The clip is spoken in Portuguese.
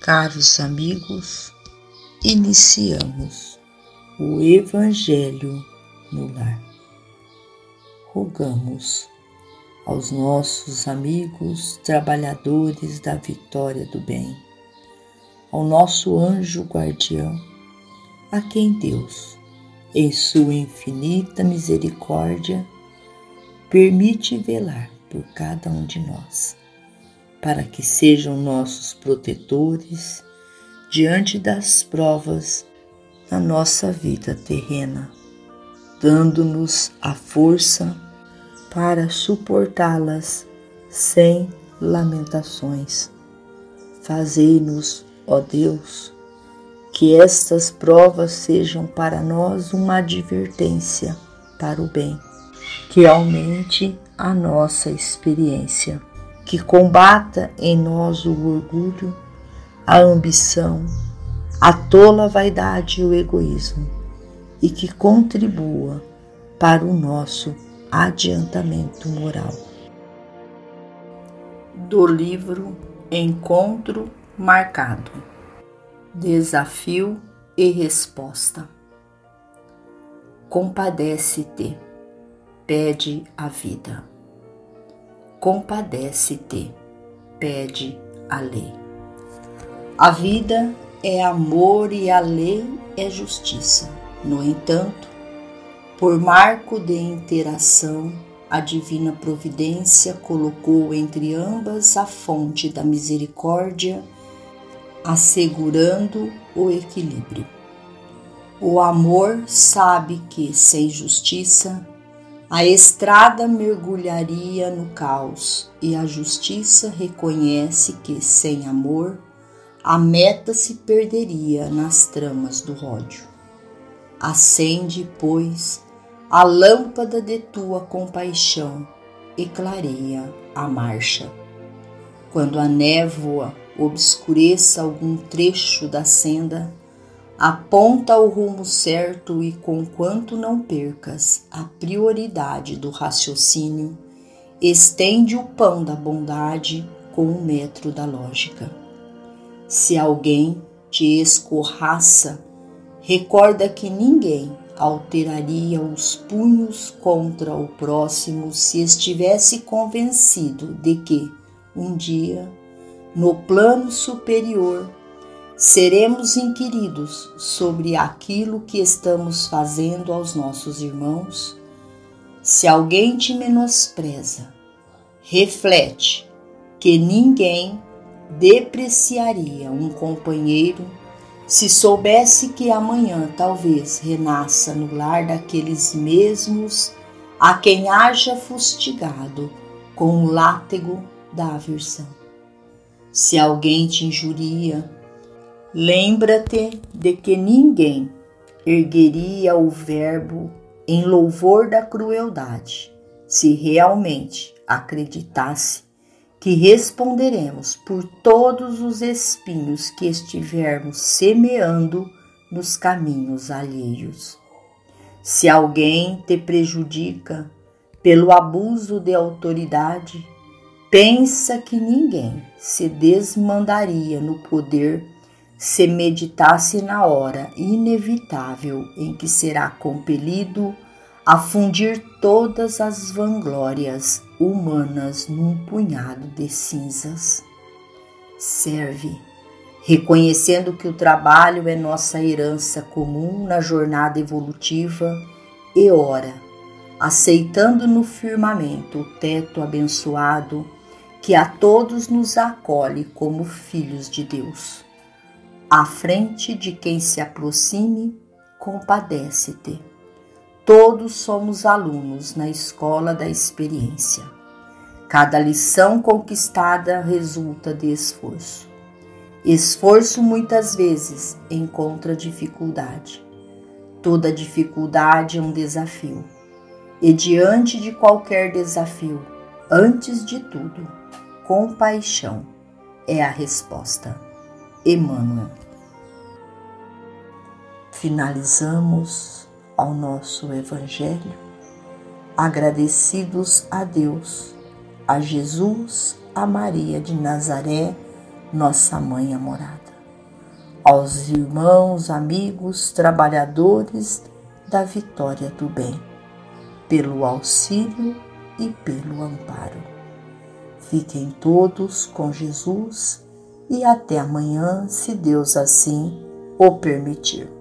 Caros amigos, iniciamos o Evangelho no lar. Rogamos aos nossos amigos trabalhadores da vitória do bem, ao nosso anjo guardião, a quem Deus, em sua infinita misericórdia, permite velar por cada um de nós para que sejam nossos protetores diante das provas na nossa vida terrena, dando-nos a força para suportá-las sem lamentações. Fazei-nos, ó Deus, que estas provas sejam para nós uma advertência para o bem, que aumente a nossa experiência que combata em nós o orgulho, a ambição, a tola vaidade e o egoísmo, e que contribua para o nosso adiantamento moral. Do livro Encontro Marcado. Desafio e Resposta. Compadece-te, pede a vida compadece-te, pede a lei. A vida é amor e a lei é justiça. No entanto, por marco de interação, a divina providência colocou entre ambas a fonte da misericórdia, assegurando o equilíbrio. O amor sabe que sem justiça a estrada mergulharia no caos e a justiça reconhece que, sem amor, a meta se perderia nas tramas do ródio. Acende, pois, a lâmpada de tua compaixão e clareia a marcha. Quando a névoa obscureça algum trecho da senda, aponta o rumo certo e, conquanto não percas a prioridade do raciocínio, estende o pão da bondade com o metro da lógica. Se alguém te escorraça, recorda que ninguém alteraria os punhos contra o próximo se estivesse convencido de que, um dia, no plano superior, seremos inquiridos sobre aquilo que estamos fazendo aos nossos irmãos. Se alguém te menospreza, reflete que ninguém depreciaria um companheiro se soubesse que amanhã talvez renasça no lar daqueles mesmos a quem haja fustigado com o látego da aversão. Se alguém te injuria, Lembra-te de que ninguém ergueria o Verbo em louvor da crueldade, se realmente acreditasse que responderemos por todos os espinhos que estivermos semeando nos caminhos alheios. Se alguém te prejudica pelo abuso de autoridade, pensa que ninguém se desmandaria no poder se meditasse na hora inevitável em que será compelido a fundir todas as vanglórias humanas num punhado de cinzas. Serve, reconhecendo que o trabalho é nossa herança comum na jornada evolutiva, e ora, aceitando no firmamento o teto abençoado que a todos nos acolhe como filhos de Deus à frente de quem se aproxime, compadece-te. Todos somos alunos na escola da experiência. Cada lição conquistada resulta de esforço. Esforço muitas vezes encontra dificuldade. Toda dificuldade é um desafio. E diante de qualquer desafio, antes de tudo, compaixão é a resposta. Emmanuel. Finalizamos ao nosso Evangelho agradecidos a Deus, a Jesus, a Maria de Nazaré, nossa mãe amorada. aos irmãos, amigos, trabalhadores da vitória do bem, pelo auxílio e pelo amparo. Fiquem todos com Jesus e até amanhã, se Deus assim o permitir.